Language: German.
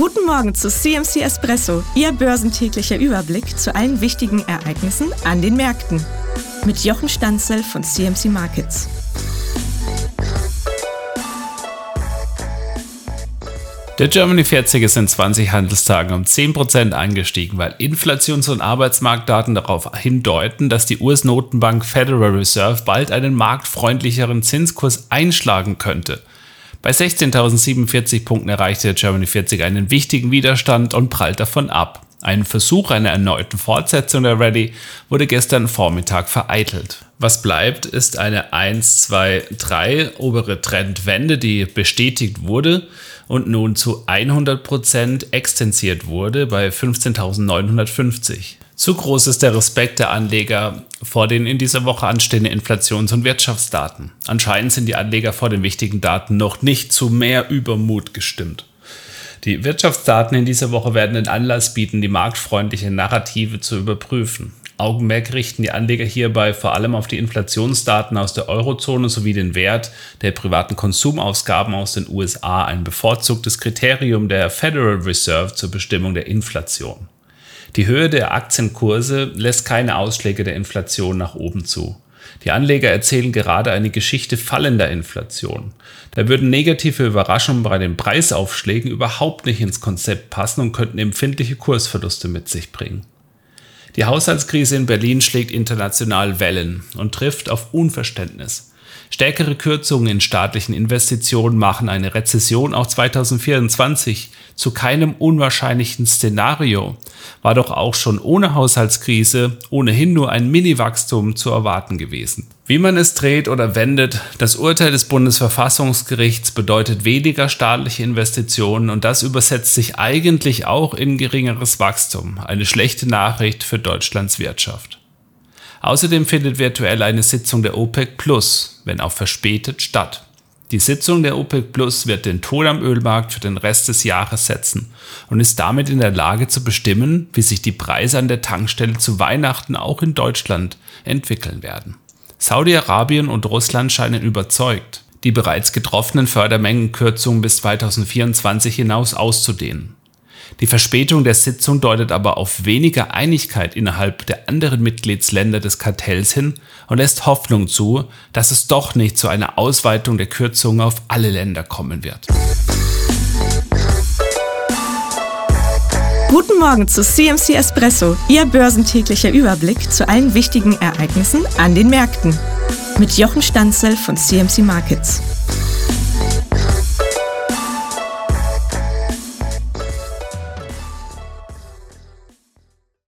Guten Morgen zu CMC Espresso, Ihr börsentäglicher Überblick zu allen wichtigen Ereignissen an den Märkten. Mit Jochen Stanzel von CMC Markets. Der Germany 40 ist in 20 Handelstagen um 10% angestiegen, weil Inflations- und Arbeitsmarktdaten darauf hindeuten, dass die US-Notenbank Federal Reserve bald einen marktfreundlicheren Zinskurs einschlagen könnte. Bei 16.047 Punkten erreichte Germany 40 einen wichtigen Widerstand und prallt davon ab. Ein Versuch einer erneuten Fortsetzung der Rallye wurde gestern Vormittag vereitelt. Was bleibt, ist eine 1, 2, 3 obere Trendwende, die bestätigt wurde und nun zu 100% extensiert wurde bei 15.950. Zu groß ist der Respekt der Anleger vor den in dieser Woche anstehenden Inflations- und Wirtschaftsdaten. Anscheinend sind die Anleger vor den wichtigen Daten noch nicht zu mehr Übermut gestimmt. Die Wirtschaftsdaten in dieser Woche werden den Anlass bieten, die marktfreundliche Narrative zu überprüfen. Augenmerk richten die Anleger hierbei vor allem auf die Inflationsdaten aus der Eurozone sowie den Wert der privaten Konsumausgaben aus den USA, ein bevorzugtes Kriterium der Federal Reserve zur Bestimmung der Inflation. Die Höhe der Aktienkurse lässt keine Ausschläge der Inflation nach oben zu. Die Anleger erzählen gerade eine Geschichte fallender Inflation. Da würden negative Überraschungen bei den Preisaufschlägen überhaupt nicht ins Konzept passen und könnten empfindliche Kursverluste mit sich bringen. Die Haushaltskrise in Berlin schlägt international Wellen und trifft auf Unverständnis. Stärkere Kürzungen in staatlichen Investitionen machen eine Rezession auch 2024 zu keinem unwahrscheinlichen Szenario, war doch auch schon ohne Haushaltskrise ohnehin nur ein Mini-Wachstum zu erwarten gewesen. Wie man es dreht oder wendet, das Urteil des Bundesverfassungsgerichts bedeutet weniger staatliche Investitionen und das übersetzt sich eigentlich auch in geringeres Wachstum, eine schlechte Nachricht für Deutschlands Wirtschaft. Außerdem findet virtuell eine Sitzung der OPEC Plus, wenn auch verspätet, statt. Die Sitzung der OPEC Plus wird den Ton am Ölmarkt für den Rest des Jahres setzen und ist damit in der Lage zu bestimmen, wie sich die Preise an der Tankstelle zu Weihnachten auch in Deutschland entwickeln werden. Saudi-Arabien und Russland scheinen überzeugt, die bereits getroffenen Fördermengenkürzungen bis 2024 hinaus auszudehnen. Die Verspätung der Sitzung deutet aber auf weniger Einigkeit innerhalb der anderen Mitgliedsländer des Kartells hin und lässt Hoffnung zu, dass es doch nicht zu einer Ausweitung der Kürzungen auf alle Länder kommen wird. Guten Morgen zu CMC Espresso, Ihr börsentäglicher Überblick zu allen wichtigen Ereignissen an den Märkten. Mit Jochen Stanzel von CMC Markets.